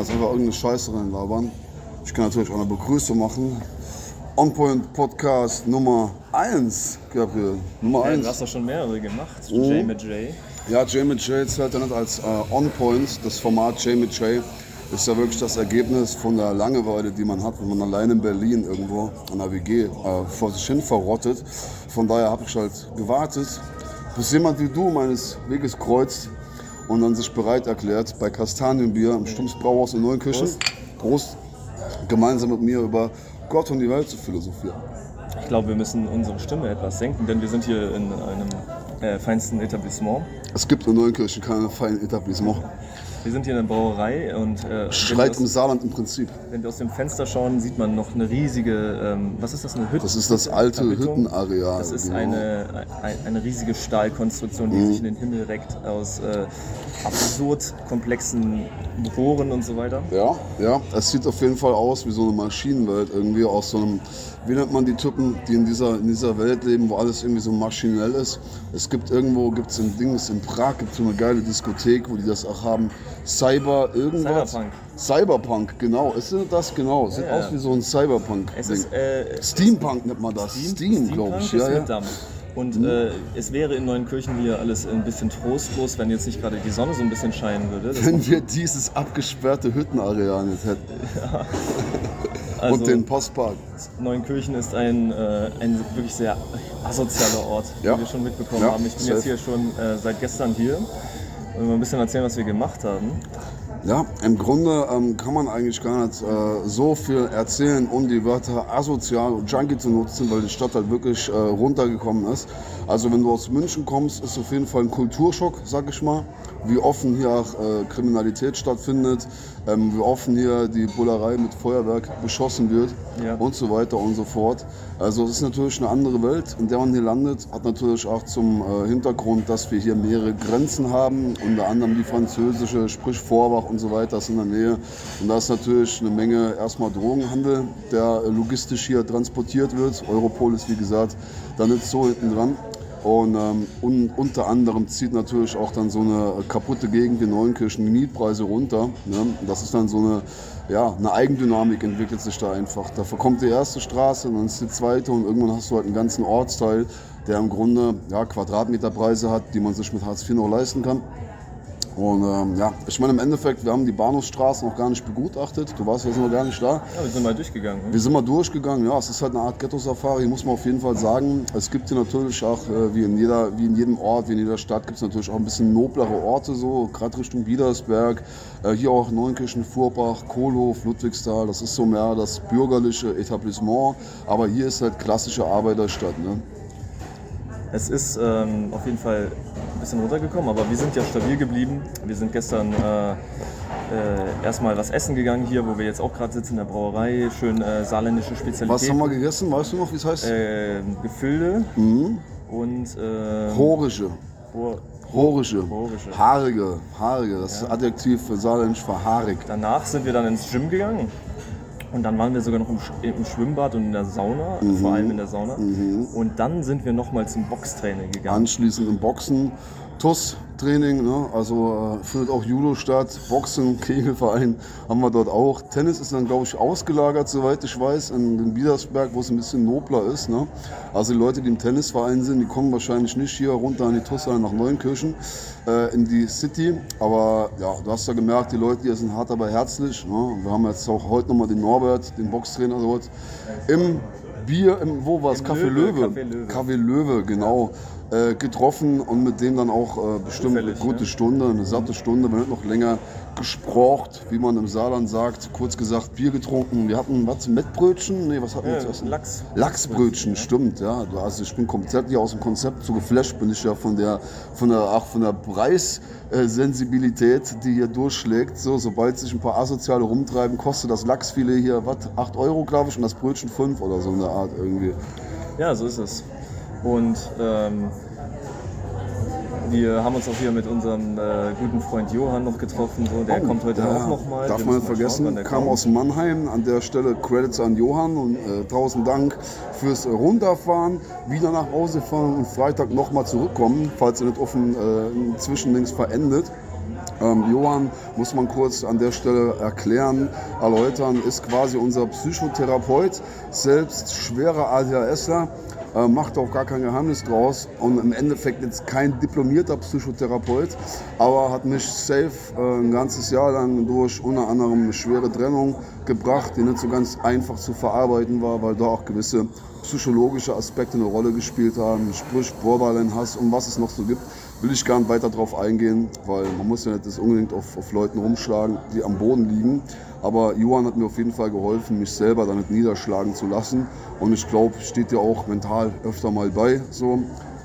jetzt einfach irgendeine Scheiße reinlabern. Ich kann natürlich auch eine Begrüßung machen. On Point Podcast Nummer 1, Gabriel. Nummer Ja, 1. du hast doch schon mehrere gemacht. Mhm. J mit J. Ja, Jay mit Jay zählt ja nicht als äh, On Point. Das Format Jay mit Jay ist ja wirklich das Ergebnis von der Langeweile, die man hat, wenn man allein in Berlin irgendwo an der WG äh, vor sich hin verrottet. Von daher habe ich halt gewartet, bis jemand wie du meines Weges kreuzt und dann sich bereit erklärt, bei Kastanienbier im Stumms Brauhaus in Neunkirchen, Prost, gemeinsam mit mir über Gott und die Welt zu philosophieren. Ich glaube, wir müssen unsere Stimme etwas senken, denn wir sind hier in einem äh, feinsten Etablissement. Es gibt in Neunkirchen keine feinen Etablissements. Wir sind hier in der Brauerei und äh, Schreit wir im aus, Saarland im Prinzip. wenn wir aus dem Fenster schauen, sieht man noch eine riesige, ähm, was ist das, eine Hütte? Das ist das alte? Hüttenareal. Das ist genau. eine, ein- eine riesige Stahlkonstruktion, die Mhm. sich in den Himmel reckt aus äh, absurd komplexen Rohren und so weiter. Ja, ja, es sieht auf jeden Fall aus wie so eine Maschinenwelt irgendwie aus so einem, wie nennt man die Typen, die in dieser, in dieser Welt leben, wo alles irgendwie so maschinell ist. Es gibt irgendwo, gibt es in Dings, in Prag gibt es so eine geile Diskothek, wo die das auch haben, Cyber irgendwas. Cyberpunk. Cyberpunk, genau, ist das genau? Sieht Ja, ja. aus wie so ein Cyberpunk. Es ist äh, Steampunk nennt man das. Steam, glaube ich. Steampunk Ja, ja. Dampf. Und äh, es wäre in Neunkirchen hier alles ein bisschen trostlos, wenn jetzt nicht gerade die Sonne so ein bisschen scheinen würde. Das Wenn wir dieses abgesperrte Hüttenareal nicht hätten also, und den Postpark. Neunkirchen ist ein, äh, ein wirklich sehr asozialer Ort, Ja. wie wir schon mitbekommen Ja, haben. Ich bin safe. jetzt hier schon äh, seit gestern hier. Und mal ein bisschen erzählen, was wir gemacht haben. Ja, im Grunde ähm, kann man eigentlich gar nicht äh, so viel erzählen, um die Wörter asozial und junkie zu nutzen, weil die Stadt halt wirklich äh, runtergekommen ist. Also wenn du aus München kommst, ist auf jeden Fall ein Kulturschock, sag ich mal, wie offen hier auch äh, Kriminalität stattfindet, ähm, wie offen hier die Bullerei mit Feuerwerk beschossen wird Ja. und so weiter und so fort. Also es ist natürlich eine andere Welt, in der man hier landet, hat natürlich auch zum äh, Hintergrund, dass wir hier mehrere Grenzen haben, unter anderem die französische, sprich Vorbach und so weiter ist in der Nähe. Und da ist natürlich eine Menge erstmal Drogenhandel, der äh, logistisch hier transportiert wird. Europol ist wie gesagt da nicht so hinten dran. Und, ähm, un, unter anderem zieht natürlich auch dann so eine kaputte Gegend wie Neunkirchen die Mietpreise runter. Ne? Und Das ist dann so eine, ja, eine Eigendynamik entwickelt sich da einfach. Da verkommt die erste Straße, dann ist die zweite und irgendwann hast du halt einen ganzen Ortsteil, der im Grunde ja, Quadratmeterpreise hat, die man sich mit Hartz IV noch leisten kann. Und ähm, ja, ich meine im Endeffekt, wir haben die Bahnhofsstraße noch gar nicht begutachtet. Du warst jetzt noch gar nicht da. Ja, wir sind mal durchgegangen. Ne? Wir sind mal durchgegangen, ja, es ist halt eine Art Ghetto-Safari, muss man auf jeden Fall sagen. Es gibt hier natürlich auch, äh, wie in, jeder, wie in jedem Ort, wie in jeder Stadt, gibt es natürlich auch ein bisschen noblere Orte, so gerade Richtung Biedersberg, äh, hier auch Neunkirchen, Furbach, Kohlhof, Ludwigsthal, das ist so mehr das bürgerliche Etablissement, aber hier ist halt klassische Arbeiterstadt. Ne? Es ist ähm, auf jeden Fall ein bisschen runtergekommen, aber wir sind ja stabil geblieben. Wir sind gestern äh, äh, erstmal was essen gegangen hier, wo wir jetzt auch gerade sitzen in der Brauerei. Schön äh, saarländische Spezialität. Was haben wir gegessen, weißt du noch, wie es heißt? äh, Gefilde Mhm. und äh, Horische. Hor- Horische. Horische. Haarige. Haarige, das ist Adjektiv für saarländisch für haarig. Danach sind wir dann ins Gym gegangen. Und dann waren wir sogar noch im, Sch- im Schwimmbad und in der Sauna, Mhm. vor allem in der Sauna. Und dann sind wir nochmal zum Boxtraining gegangen. Anschließend im Boxen, TUS-Training, ne? also äh, findet auch Judo statt, Boxen, Kegelverein haben wir dort auch. Tennis ist dann, glaube ich, ausgelagert, soweit ich weiß, in den Biedersberg, wo es ein bisschen nobler ist. Ne? Also die Leute, die im Tennisverein sind, die kommen wahrscheinlich nicht hier runter an die TUS, nach Neunkirchen, äh, in die City. Aber ja, du hast ja gemerkt, die Leute hier sind hart, aber herzlich. Ne? Wir haben jetzt auch heute nochmal den Norbert, den Boxtrainer dort, im Bier, im, wo war es? Café Löwe, Löwe. Café Löwe. Café Löwe, genau. Äh, getroffen und mit dem dann auch äh, bestimmt eine Zufällig, gute ne? Stunde, eine satte Stunde, wenn nicht noch länger gesprocht, wie man im Saarland sagt. Kurz gesagt, Bier getrunken. Wir hatten was, Mettbrötchen? Nee, was hatten wir Ja, zu essen? Lachs. Lachsbrötchen, stimmt, ja. Also ich bin komplett hier aus dem Konzept so geflasht, bin ich ja von der, von der, ach, von der Preissensibilität, die hier durchschlägt. So, sobald sich ein paar Asoziale rumtreiben, kostet das Lachsfilet hier, was, 8 Euro, glaube ich, und das Brötchen 5 oder so in der Art irgendwie. Ja, so ist es. Und ähm, wir haben uns auch hier mit unserem äh, guten Freund Johann noch getroffen. So. Der Oh, kommt heute ja, auch nochmal. Darf man nicht vergessen, kam aus Mannheim. An der Stelle Credits an Johann und äh, tausend Dank fürs Runterfahren, wieder nach Hause fahren und Freitag nochmal zurückkommen, falls ihr nicht offen äh, Zwischendings verendet. Ähm, Johann, muss man kurz an der Stelle erklären, erläutern, ist quasi unser Psychotherapeut, selbst schwerer ADHSler, äh, macht auch gar kein Geheimnis draus. Und im Endeffekt jetzt kein diplomierter Psychotherapeut, aber hat mich safe äh, ein ganzes Jahr lang durch unter anderem eine schwere Trennung gebracht, die nicht so ganz einfach zu verarbeiten war, weil da auch gewisse psychologische Aspekte eine Rolle gespielt haben, sprich Borderline Hass und was es noch so gibt will ich gar nicht weiter darauf eingehen, weil man muss ja nicht das unbedingt auf, auf Leuten rumschlagen, die am Boden liegen. Aber Johann hat mir auf jeden Fall geholfen, mich selber da nicht niederschlagen zu lassen. Und ich glaube, steht dir auch mental öfter mal bei. So.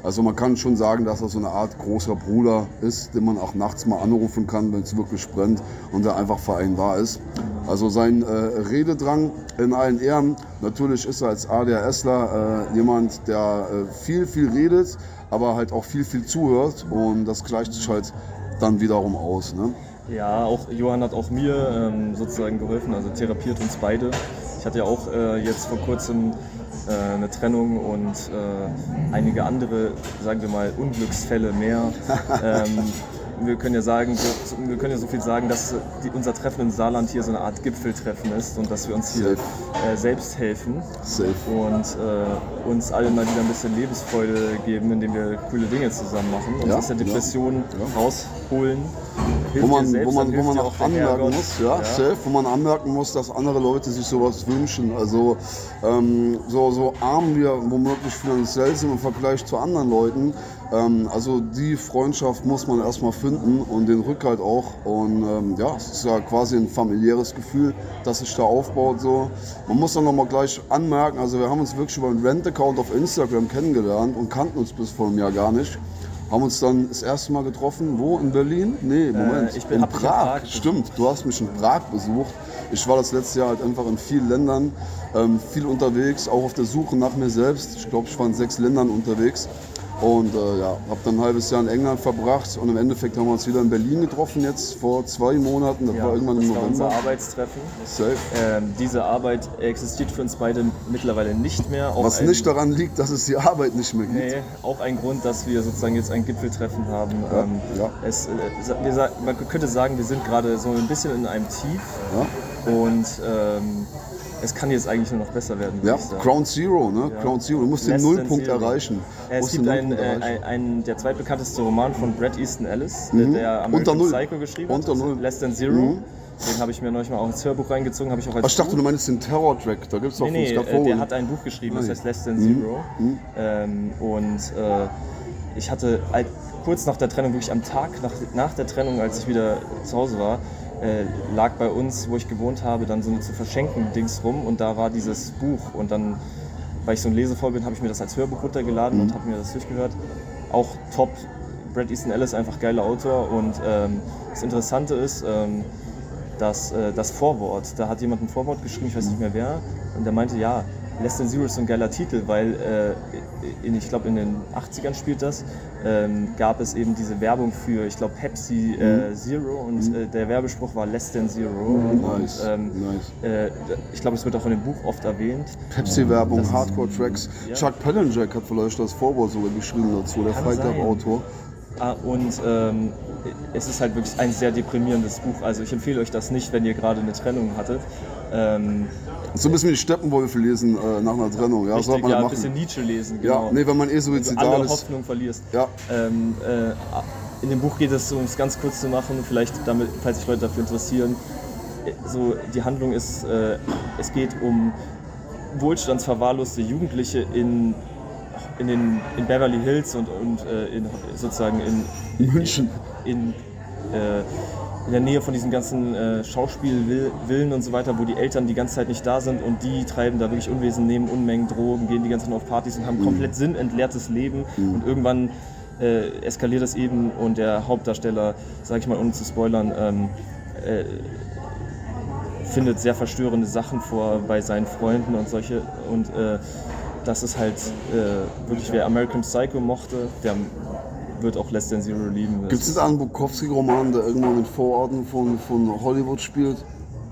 Also man kann schon sagen, dass er so eine Art großer Bruder ist, den man auch nachts mal anrufen kann, wenn es wirklich brennt und der einfach vereinbar ist. Also sein äh, Rededrang in allen Ehren. Natürlich ist er als ADHSler äh, jemand, der äh, viel, viel redet, aber halt auch viel, viel zuhört und das gleicht sich halt dann wiederum aus. Ne? Ja, auch Johann hat auch mir ähm, sozusagen geholfen, also therapiert uns beide. Ich hatte ja auch äh, jetzt vor kurzem äh, eine Trennung und äh, einige andere, sagen wir mal, Unglücksfälle mehr. ähm, wir können ja sagen, wir, wir, können ja so viel sagen, dass die, unser Treffen im Saarland hier so eine Art Gipfeltreffen ist und dass wir uns hier äh, selbst helfen Safe. und äh, uns alle mal wieder ein bisschen Lebensfreude geben, indem wir coole Dinge zusammen machen und Ja, aus der Depression ja. rausholen. Wo Hilft man, selbst, wo man, wo man auch anmerken muss, ja, safe, wo man anmerken muss, dass andere Leute sich sowas wünschen. Also ähm, so, so arm wir womöglich finanziell sind im Vergleich zu anderen Leuten. Ähm, also die Freundschaft muss man erstmal finden und den Rückhalt auch. Und ähm, ja, es ist ja quasi ein familiäres Gefühl, das sich da aufbaut. So. Man muss dann nochmal gleich anmerken, also wir haben uns wirklich über einen Rent-Account auf Instagram kennengelernt und kannten uns bis vor einem Jahr gar nicht. Haben uns dann das erste Mal getroffen. Wo? In Berlin? Nee, Moment. Äh, ich bin- in Prag. Prag. Stimmt, du hast mich in Prag besucht. Ich war das letzte Jahr halt einfach in vielen Ländern, ähm, viel unterwegs, auch auf der Suche nach mir selbst. Ich glaube, ich war in sechs Ländern unterwegs. Und äh, ja, habe dann ein halbes Jahr in England verbracht und im Endeffekt haben wir uns wieder in Berlin getroffen jetzt vor zwei Monaten. Das Ja, war irgendwann im das war unser November. Arbeitstreffen. Safe. Ähm, diese Arbeit existiert für uns beide mittlerweile nicht mehr. Auch Was ein, nicht daran liegt, dass es die Arbeit nicht mehr gibt. Nee, auch ein Grund, dass wir sozusagen jetzt ein Gipfeltreffen haben. Ja, ähm, ja. Es, äh, wir, man könnte sagen, wir sind gerade so ein bisschen in einem Tief Ja? und ähm, es kann jetzt eigentlich nur noch besser werden. Ja. Ground Zero, ne? Ja. Ground Zero. Du musst den Less than Nullpunkt zero. erreichen. Es Musst gibt den einen, äh, ein, der zweitbekannteste Roman von Bret Easton Ellis, äh, der American Mhm. Unter. Psycho geschrieben Unter hat, Null. Less Than Zero. Den habe ich mir neulich mal auch ins Hörbuch reingezogen, ich auch als Ach, ich dachte, Buch. du meinst den Terror-Track. Da gibt es doch Nee, nee, äh, der hat ein Buch geschrieben, das heißt Less Than Mhm. Zero. Ähm, und äh, ich hatte halt kurz nach der Trennung, wirklich am Tag nach, nach der Trennung, als ich wieder zu Hause war, äh, lag bei uns, wo ich gewohnt habe, dann so eine zu verschenken Dings rum und da war dieses Buch und dann, weil ich so ein Lesevoll bin, habe ich mir das als Hörbuch runtergeladen und habe mir das durchgehört. Auch top. Brad Easton Ellis einfach geiler Autor und ähm, das Interessante ist, ähm, dass äh, das Vorwort, da hat jemand ein Vorwort geschrieben, ich weiß nicht mehr wer, und der meinte, ja, Less Than Zero ist so ein geiler Titel, weil äh, in, ich glaube in den 80ern spielt das, ähm, gab es eben diese Werbung für, ich glaube Pepsi äh, Zero und äh, der Werbespruch war Less Than Zero. Nice, Und, ähm, nice. äh, ich glaube, es wird auch in dem Buch oft erwähnt. Pepsi-Werbung, Hardcore-Tracks. Ja. Chuck Palahniuk hat vielleicht das Vorwort sogar geschrieben dazu, der. Club-Autor. Ah, und ähm, es ist halt wirklich ein sehr deprimierendes Buch. Also ich empfehle euch das nicht, wenn ihr gerade eine Trennung hattet. Ähm, So ein bisschen wie Steppenwolfe lesen äh, nach einer Trennung. Ja, richtig, sollte man ja, ja ein bisschen. Nietzsche lesen, Ja, genau. nee, wenn man eh suizidal alle ist. Hoffnung verlierst. Ja, Ähm, äh, in dem Buch geht es, um es ganz kurz zu machen, vielleicht damit, falls sich Leute dafür interessieren, äh, so die Handlung ist, äh, es geht um wohlstandsverwahrloste Jugendliche in, in, den, in Beverly Hills und, und äh, in, sozusagen in, München. in, äh, in der Nähe von diesen ganzen äh, Schauspielvillen und so weiter, wo die Eltern die ganze Zeit nicht da sind und die treiben da wirklich Unwesen, nehmen Unmengen Drogen, gehen die ganze Zeit auf Partys und haben komplett sinnentleertes Leben und irgendwann äh, eskaliert es eben und der Hauptdarsteller, sag ich mal ohne zu spoilern, ähm, äh, findet sehr verstörende Sachen vor bei seinen Freunden und solche und äh, das ist halt äh, wirklich, wer American Psycho mochte, der wird auch Less Than Zero lieben. Gibt es einen Bukowski-Roman, der irgendwo in den Vororten von, von Hollywood spielt?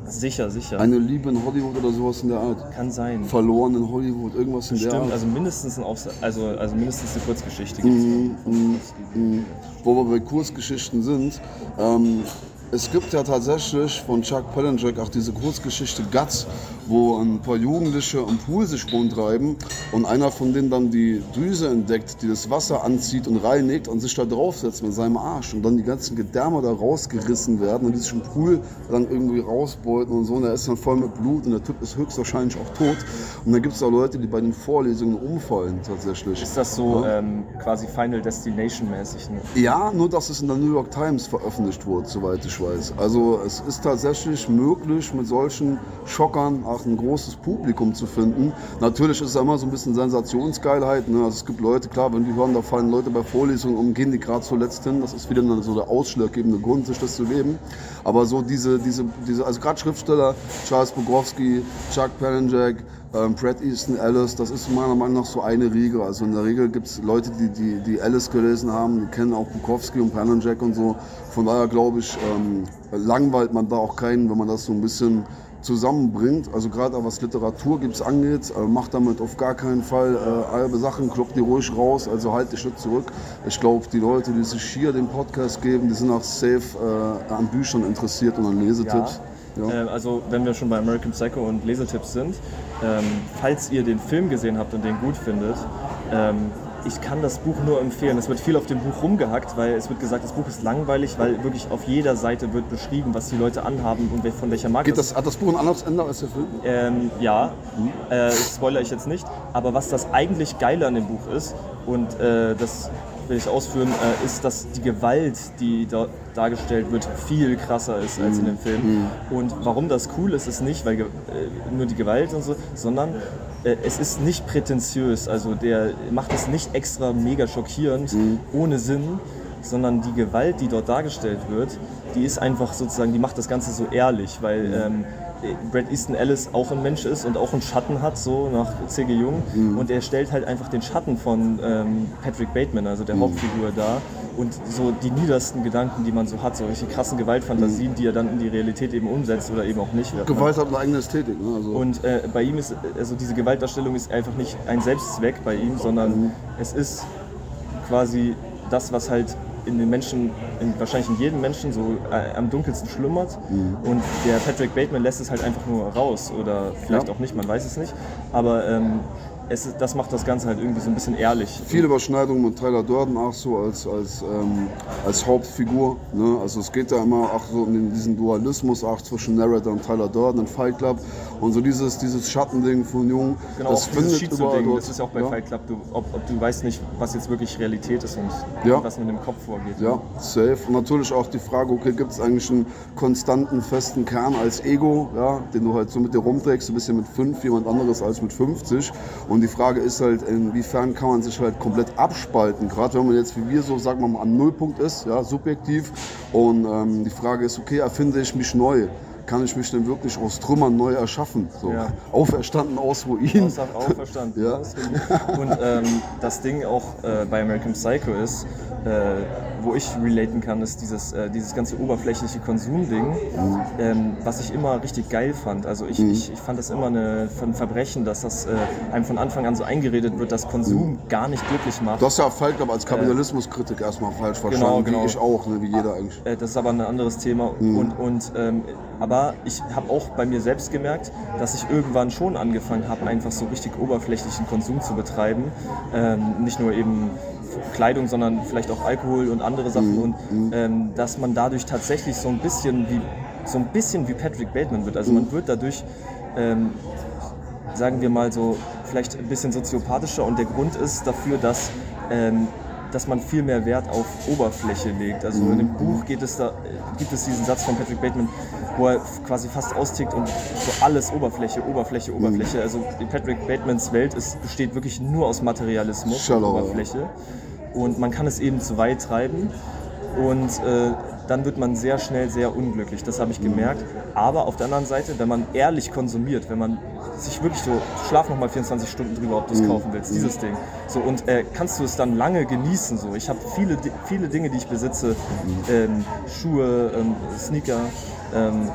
Sicher, sicher. Eine Liebe in Hollywood oder sowas in der Art. Kann sein. Verloren in Hollywood, irgendwas in der Stimmt, Art. also mindestens, ein also, also mindestens eine Kurzgeschichte gibt es. Wo wir bei Kurzgeschichten sind, ähm, es gibt ja tatsächlich von Chuck Palahniuk auch diese Kurzgeschichte Guts, wo ein paar Jugendliche am Pool sich rumtreiben und einer von denen dann die Düse entdeckt, die das Wasser anzieht und reinigt und sich da draufsetzt mit seinem Arsch und dann die ganzen Gedärme da rausgerissen werden und die sich im Pool dann irgendwie rausbeuten und so und der ist dann voll mit Blut und der Typ ist höchstwahrscheinlich auch tot und dann gibt es auch Leute, die bei den Vorlesungen umfallen tatsächlich. Ist das so ähm, quasi Final Destination mäßig? Ne? Ja, nur dass es in der New York Times veröffentlicht wurde, soweit ich weiß. Also es ist tatsächlich möglich, mit solchen Schockern auch ein großes Publikum zu finden. Natürlich ist es immer so ein bisschen Sensationsgeilheit. Ne? Also es gibt Leute, klar, wenn die hören, da fallen Leute bei Vorlesungen um, gehen die gerade zuletzt hin. Das ist wieder so der ausschlaggebende Grund, sich das zu geben. Aber so diese, diese, diese also gerade Schriftsteller, Charles Bukowski, Chuck Palahniuk, ähm, Brad Easton Ellis, das ist meiner Meinung nach so eine Riege. Also in der Regel gibt es Leute, die, die, die Ellis gelesen haben, die kennen auch Bukowski und Palahniuk und so. Von daher glaube ich, ähm, langweilt man da auch keinen, wenn man das so ein bisschen zusammenbringt. Also gerade was Literatur gibt's angeht, äh, macht damit auf gar keinen Fall äh, halbe Sachen, kloppt die ruhig raus, also halt dich nicht zurück. Ich glaube, die Leute, die sich hier den Podcast geben, die sind auch safe äh, an Büchern interessiert und an Lesetipps. Ja. Äh, also wenn wir schon bei American Psycho und Lesetipps sind, ähm, falls ihr den Film gesehen habt und den gut findet, ähm, ich kann das Buch nur empfehlen. Es wird viel auf dem Buch rumgehackt, weil es wird gesagt, das Buch ist langweilig, weil wirklich auf jeder Seite wird beschrieben, was die Leute anhaben und von welcher Marke Geht das, hat das Buch ein anderes Ende als der Film? ähm, ja, äh, das spoilere ich jetzt nicht. Aber was das eigentlich Geile an dem Buch ist, und äh, das will ich ausführen, äh, ist, dass die Gewalt, die dort dargestellt wird, viel krasser ist als in dem Film. Und warum das cool ist, ist nicht, weil äh, nur die Gewalt und so, sondern äh, es ist nicht prätentiös. Also der macht es nicht extra mega schockierend, ohne Sinn, sondern die Gewalt, die dort dargestellt wird, die ist einfach sozusagen, die macht das Ganze so ehrlich, weil ähm, Brad Easton Ellis auch ein Mensch ist und auch einen Schatten hat, so nach C.G. Jung. Und er stellt halt einfach den Schatten von ähm, Patrick Bateman, also der Hauptfigur, dar. Und so die niedersten Gedanken, die man so hat, so welche krassen Gewaltfantasien, die er dann in die Realität eben umsetzt oder eben auch nicht. wird. Gewalt hat eine eigene Ästhetik. Ne? Also, Und äh, bei ihm ist, also diese Gewaltdarstellung ist einfach nicht ein Selbstzweck bei ihm, sondern es ist quasi das, was halt in den Menschen, in, wahrscheinlich in jedem Menschen so äh, am dunkelsten schlummert. Und der Patrick Bateman lässt es halt einfach nur raus oder vielleicht Ja. auch nicht, man weiß es nicht. Aber ähm, es, das macht das Ganze halt irgendwie so ein bisschen ehrlich. Viele Überschneidungen mit Tyler Durden auch so als, als, ähm, als Hauptfigur. Ne? Also es geht da immer auch so in diesen Dualismus auch zwischen Narrator und Tyler Durden und Fight Club. Und so dieses, dieses Schattending von Jung, Genau, das findet überall dort. das ist auch bei ja? Fight Club, du, ob, ob du weißt nicht, was jetzt wirklich Realität ist und Ja. was mit dem Kopf vorgeht. Ja, safe. Und natürlich auch die Frage, okay, gibt es eigentlich einen konstanten, festen Kern als Ego, ja, den du halt so mit dir rumträgst, du bist ja mit 5 jemand anderes als mit 50. Und die Frage ist halt, inwiefern kann man sich halt komplett abspalten, gerade wenn man jetzt wie wir so, sagen wir mal, am Nullpunkt ist, ja, subjektiv. Und ähm, die Frage ist, okay, erfinde ich mich neu? Kann ich mich denn wirklich aus Trümmern neu erschaffen? So, Ja. Auferstanden aus Ruinen. Außer auferstanden. Ja. Und ähm, das Ding auch äh, bei American Psycho ist, äh, wo ich relaten kann, ist dieses, äh, dieses ganze oberflächliche Konsumding, ähm, was ich immer richtig geil fand. Also ich, ich, ich fand das immer eine, ein Verbrechen, dass das äh, einem von Anfang an so eingeredet wird, dass Konsum gar nicht glücklich macht. Du hast ja Fight Club als Kapitalismuskritik erstmal falsch verstanden, genau. wie ich auch, ne, wie jeder eigentlich. Äh, Das ist aber ein anderes Thema. Und, und, ähm, aber ich habe auch bei mir selbst gemerkt, dass ich irgendwann schon angefangen habe, einfach so richtig oberflächlichen Konsum zu betreiben. Ähm, nicht nur eben Kleidung, sondern vielleicht auch Alkohol und andere Sachen. Und ähm, dass man dadurch tatsächlich so ein bisschen wie so ein bisschen wie Patrick Bateman wird. Also man wird dadurch ähm, sagen wir mal so, vielleicht ein bisschen soziopathischer und der Grund ist dafür, dass, ähm, dass man viel mehr Wert auf Oberfläche legt. Also in dem Buch geht es da, gibt es diesen Satz von Patrick Bateman, wo er quasi fast austickt und so alles Oberfläche, Oberfläche, Oberfläche. Also Patrick Batemans Welt ist, besteht wirklich nur aus Materialismus und Shallow. Oberfläche. Und man kann es eben zu weit treiben. Und äh, dann wird man sehr schnell sehr unglücklich. Das habe ich gemerkt. Aber auf der anderen Seite, wenn man ehrlich konsumiert, wenn man sich wirklich so, schlaf noch mal 24 Stunden drüber, ob du es kaufen willst, dieses Ding. So, und äh, kannst du es dann lange genießen. So. Ich habe viele, viele Dinge, die ich besitze, ähm, Schuhe, ähm, Sneaker, ähm,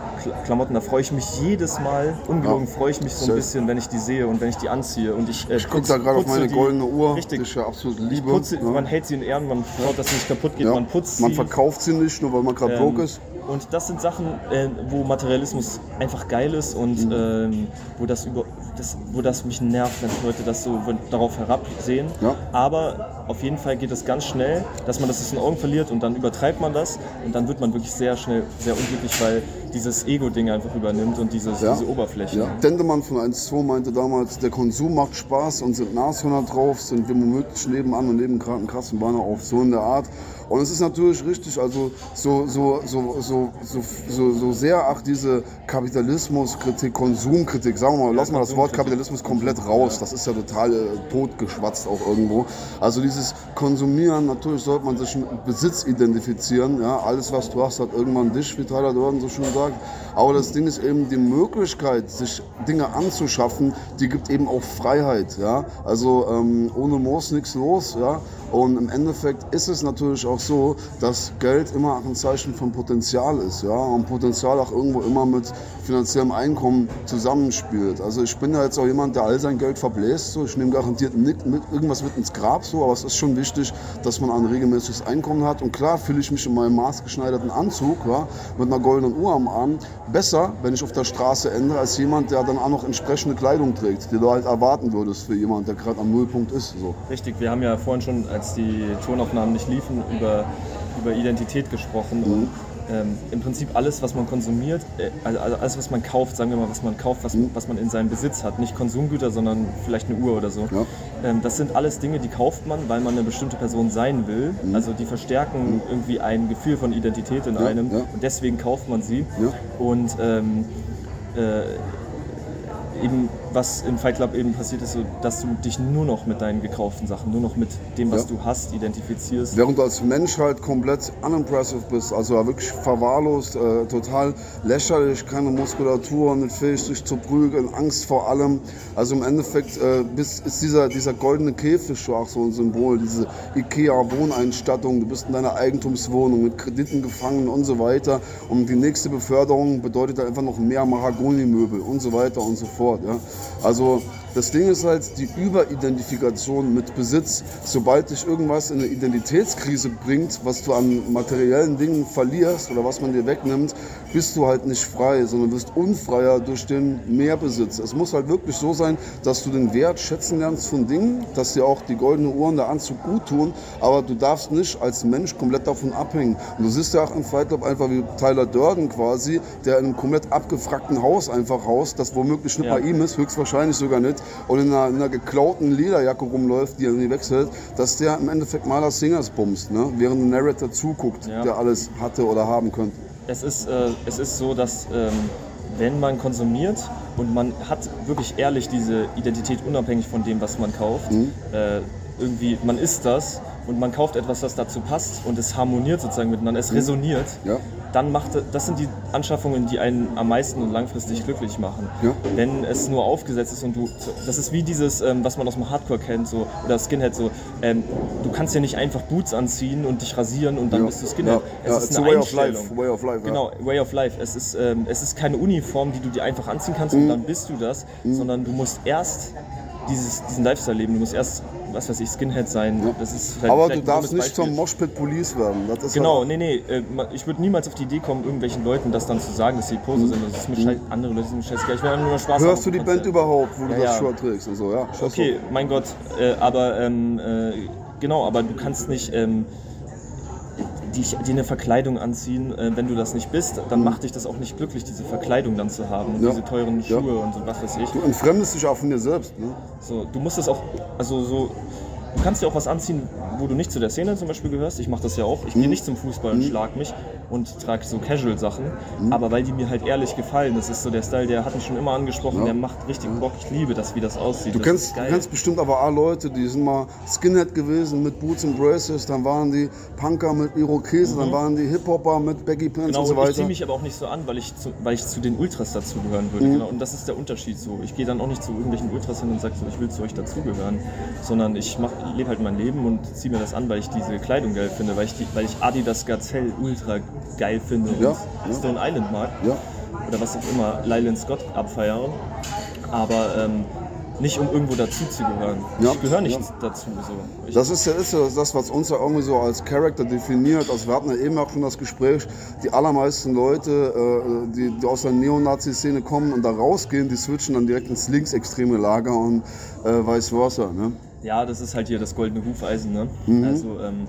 Klamotten, da freue ich mich jedes Mal, ungelogen ja. freue ich mich so ein bisschen, wenn ich die sehe und wenn ich die anziehe. Und ich, äh, ich gucke da gerade auf meine die, goldene Uhr, richtig, die ich ja absolut liebe. Putze, ja. Man hält sie in Ehren, man schaut, dass sie nicht kaputt geht, ja. man putzt man sie. Man verkauft sie nicht, nur weil man gerade ähm, broke ist. Und das sind Sachen, äh, wo Materialismus einfach geil ist und mhm. ähm, wo, das über, das, wo das mich nervt, wenn Leute das so darauf herabsehen. Aber auf jeden Fall geht es ganz schnell, dass man das aus den Augen verliert und dann übertreibt man das und dann wird man wirklich sehr schnell sehr unglücklich, weil dieses Ego-Ding einfach übernimmt und dieses, ja. diese Oberfläche. Ja. Dendemann von 1.2 meinte damals, der Konsum macht Spaß und sind Nashörner drauf, sind wir womöglich nebenan und neben gerade einen krassen Banner auf, so in der Art. Und es ist natürlich richtig, also so, so, so, so, so, so, so sehr auch diese Kapitalismuskritik, Konsumkritik, sagen wir mal, lassen wir das Wort Kapitalismus komplett raus, das ist ja total äh, totgeschwatzt auch irgendwo. Also dieses Konsumieren, natürlich sollte man sich mit Besitz identifizieren, ja, alles was du hast, hat irgendwann dich, wie Tyler Durden so schön sagt. Aber das Ding ist eben die Möglichkeit, sich Dinge anzuschaffen, die gibt eben auch Freiheit, ja. Also ähm, ohne Moos nichts los, ja. Und im Endeffekt ist es natürlich auch so, dass Geld immer ein Zeichen von Potenzial ist. Ja? Und Potenzial auch irgendwo immer mit finanziellem Einkommen zusammenspielt. Also ich bin ja jetzt auch jemand, der all sein Geld verbläst. So. Ich nehme garantiert nicht mit, irgendwas mit ins Grab, so. aber es ist schon wichtig, dass man ein regelmäßiges Einkommen hat. Und klar fühle ich mich in meinem maßgeschneiderten Anzug ja, mit einer goldenen Uhr am Arm besser, wenn ich auf der Straße ende, als jemand, der dann auch noch entsprechende Kleidung trägt, die du halt erwarten würdest für jemanden, der gerade am Nullpunkt ist. So. Richtig, wir haben ja vorhin schon als die Tonaufnahmen nicht liefen, über, über Identität gesprochen. Mhm. Und ähm, im Prinzip alles, was man konsumiert, äh, also alles, was man kauft, sagen wir mal, was man kauft, was, mhm. was man in seinem Besitz hat, nicht Konsumgüter, sondern vielleicht eine Uhr oder so. Ja. Ähm, das sind alles Dinge, die kauft man, weil man eine bestimmte Person sein will. Mhm. Also die verstärken mhm. irgendwie ein Gefühl von Identität in ja, einem ja. und deswegen kauft man sie. Und ähm, äh, eben was im Fight Club eben passiert ist, so, dass du dich nur noch mit deinen gekauften Sachen, nur noch mit dem, was ja. du hast, identifizierst. Während du als Mensch halt komplett unimpressive bist, also wirklich verwahrlost, äh, total lächerlich, keine Muskulatur, nicht fähig, sich zu prügeln, Angst vor allem. Also im Endeffekt äh, bist, ist dieser, dieser goldene Käfig auch so ein Symbol, diese Ikea-Wohneinstattung, du bist in deiner Eigentumswohnung mit Krediten gefangen und so weiter. Und die nächste Beförderung bedeutet dann einfach noch mehr Mahagoni-Möbel und so weiter und so fort. Ja. Also das Ding ist halt die Überidentifikation mit Besitz. Sobald dich irgendwas in eine Identitätskrise bringt, was du an materiellen Dingen verlierst oder was man dir wegnimmt, bist du halt nicht frei, sondern wirst unfreier durch den Mehrbesitz. Es muss halt wirklich so sein, dass du den Wert schätzen lernst von Dingen, dass dir auch die goldene Uhr und der Anzug gut tun, aber du darfst nicht als Mensch komplett davon abhängen. Und du siehst ja auch im Fight Club einfach wie Tyler Durden quasi, der in einem komplett abgefragten Haus einfach haust, das womöglich nicht ja. bei ihm ist, höchstwahrscheinlich sogar nicht, und in einer, in einer geklauten Lederjacke rumläuft, die er nie wechselt, dass der im Endeffekt mal das Singers bumst, ne? während ein Narrator zuguckt, ja. der alles hatte oder haben könnte. Es ist, äh, es ist so, dass ähm, wenn man konsumiert und man hat wirklich ehrlich diese Identität unabhängig von dem, was man kauft, mhm. äh, irgendwie, man isst das und man kauft etwas, das dazu passt und es harmoniert sozusagen miteinander, es mhm. resoniert, ja. dann macht das sind die Anschaffungen, die einen am meisten und langfristig glücklich machen. Ja. Wenn es nur aufgesetzt ist und du, das ist wie dieses, ähm, was man aus dem Hardcore kennt, so oder Skinhead, so, ähm, du kannst ja nicht einfach Boots anziehen und dich rasieren und dann ja. bist du Skinhead. Es ist eine way Einstellung. Of life. Way of life. Genau, way of life. Es ist, ähm, es ist keine Uniform, die du dir einfach anziehen kannst mhm. und dann bist du das, mhm. sondern du musst erst dieses, diesen Lifestyle leben. Du musst erst was weiß ich, Skinhead sein. Ja. Das ist halt Aber du darfst nicht Beispiel. zum Moshpit Police werden. genau, halt nee, nee. Äh, ich würde niemals auf die Idee kommen, irgendwelchen Leuten das dann zu sagen, dass sie Pose mhm. sind. Das ist mit mhm. andere Leute sind scheißegal. Ich will einfach nur Spaß Hörst du die Band überhaupt, wo ja, du das ja. Shirt trägst und so, ja? Okay, mein Gott. Äh, aber ähm, äh, genau, aber du kannst nicht. Ähm, die, die eine Verkleidung anziehen, äh, wenn du das nicht bist, dann macht dich das auch nicht glücklich, diese Verkleidung dann zu haben und ja. diese teuren Schuhe ja. und so was weiß ich. Du entfremdest dich auch von dir selbst. Ne? So, du musst es auch, also so, du kannst dir auch was anziehen, wo du nicht zu der Szene zum Beispiel gehörst. Ich mache das ja auch. Ich mhm. gehe nicht zum Fußball und mhm. schlag mich und trage so Casual-Sachen. Mhm. Aber weil die mir halt ehrlich gefallen. Das ist so der Style, der hat mich schon immer angesprochen. Ja. Der macht richtig Bock. Ich liebe das, wie das aussieht. Du, kennst, du kennst bestimmt aber auch Leute, die sind mal Skinhead gewesen mit Boots and Braces. Dann waren die Punker mit Irokesen. Mhm. Dann waren die Hip-Hopper mit Baggy Pants genau, und so weiter. Ich ziehe mich aber auch nicht so an, weil ich zu, weil ich zu den Ultras dazugehören würde. Mhm. Genau. Und das ist der Unterschied so. Ich gehe dann auch nicht zu irgendwelchen Ultras hin und sage so, ich will zu euch dazugehören. Sondern ich lebe halt mein Leben und ziehe mir das an, weil ich diese Kleidung geil finde, weil ich, die, weil ich Adidas Gazelle ultra geil finde und Ja. Stone Island mag. Oder was auch immer, Lyland Scott abfeiern. Aber ähm, nicht um irgendwo dazu zu gehören. Ja, Ich gehöre nicht ja. dazu. So. Das ist ja ist ja das, was uns ja irgendwie so als Charakter definiert. Also wir hatten ja eben auch schon das Gespräch, die allermeisten Leute, äh, die, die aus der Neonazi-Szene kommen und da rausgehen, die switchen dann direkt ins linksextreme Lager und äh, vice versa. Ne? Ja, das ist halt hier das goldene Hufeisen. Ne? Mhm. Also ähm,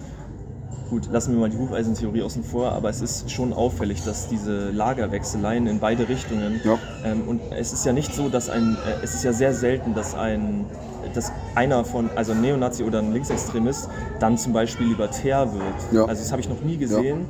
gut, lassen wir mal die Hufeisentheorie außen vor, aber es ist schon auffällig, dass diese Lagerwechseleien in beide Richtungen Ja. ähm, und es ist ja nicht so, dass ein, äh, es ist ja sehr selten, dass ein dass einer von, also ein Neonazi oder ein Linksextremist, dann zum Beispiel libertär wird. Ja. Also das habe ich noch nie gesehen.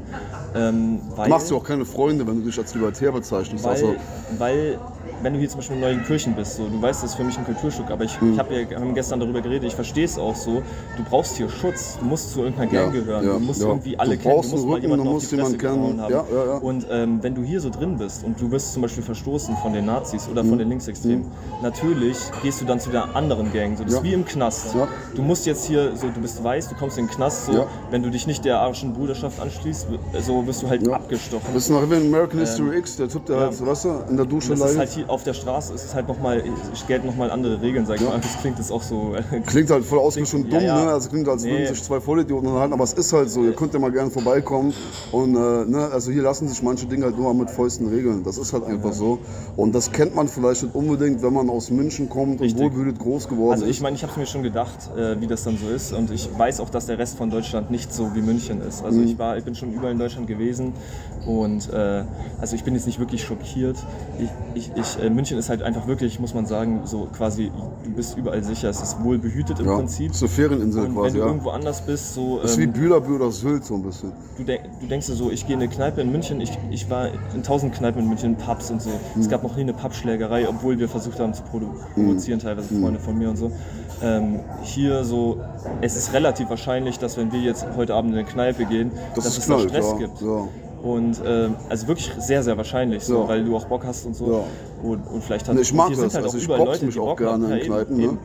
Ähm, weil, Du machst ja auch keine Freunde, wenn du dich als libertär bezeichnest. weil, Also, weil, wenn du hier zum Beispiel in Neuenkirchen bist, so, du weißt, das ist für mich ein Kulturstück, aber ich, Mhm. ich hab ja, haben gestern darüber geredet, ich verstehe es auch so, du brauchst hier Schutz, du musst zu irgendeiner Gang Ja, gehören, ja, du musst ja. irgendwie alle Du kennen, du musst einen mal Rücken, jemanden auf die Fresse gehauen haben. Und ähm, wenn du hier so drin bist und du wirst zum Beispiel verstoßen von den Nazis oder Mhm. von den Linksextremen, natürlich gehst du dann zu der anderen Gang, so, das ist wie im Knast. Du musst jetzt hier, so, du bist weiß, du kommst in den Knast, so, wenn du dich nicht der arischen Bruderschaft anschließt, so wirst du halt abgestochen. das ist noch wie in American History X, der Typ, der Ähm, halt, weißt du, in der Dusche halt leidet. hier auf der Straße, es ist halt nochmal, es gelten nochmal andere Regeln, sag ich Ja. mal. Das klingt jetzt auch so. Klingt halt voll ausgeschnitten Klingt- dumm, ja, ja. ne? Also klingt, als würden Nee. sich zwei Vollidioten unterhalten, aber es ist halt so. Ihr könnt ja mal gerne vorbeikommen. Und äh, ne, also hier lassen sich manche Dinge halt nur mal mit Fäusten regeln. Das ist halt einfach so. Und das kennt man vielleicht nicht unbedingt, wenn man aus München kommt Richtig. und wohlbehütet groß geworden Also ich ist. meine, ich habe mir schon gedacht, äh, wie das dann so ist. Und ich weiß auch, dass der Rest von Deutschland nicht so wie München ist. Also Mhm. ich war, ich bin schon überall in Deutschland gewesen und äh, also ich bin jetzt nicht wirklich schockiert. Ich, ich, ich, äh, München ist halt einfach wirklich, muss man sagen, so quasi, du bist überall sicher. Es ist wohl behütet im ja, Prinzip. ist eine Ferieninsel Und wenn quasi, du ja. irgendwo anders bist, so Das ist wie ähm, Bühlerbü oder Sylt so ein bisschen. du, denk, du denkst dir so, ich gehe in eine Kneipe in München, ich, ich war in tausend Kneipen in München, Pubs und so. Mhm. Es gab noch nie eine Pubschlägerei, obwohl wir versucht haben zu provozieren, teilweise Mhm. Freunde von mir und so. Ähm, hier so, es ist relativ wahrscheinlich, dass wenn wir jetzt heute Abend in eine Kneipe gehen, Das dass es da Stress ja. gibt. Und ähm, also wirklich sehr, sehr wahrscheinlich, so, Ja. weil du auch Bock hast und so. Ja. Und, und vielleicht hat ich mag das. sind halt Also auch ich box Leute, mich auch Bock gerne haben. in eben, Kneipen, ne? eben.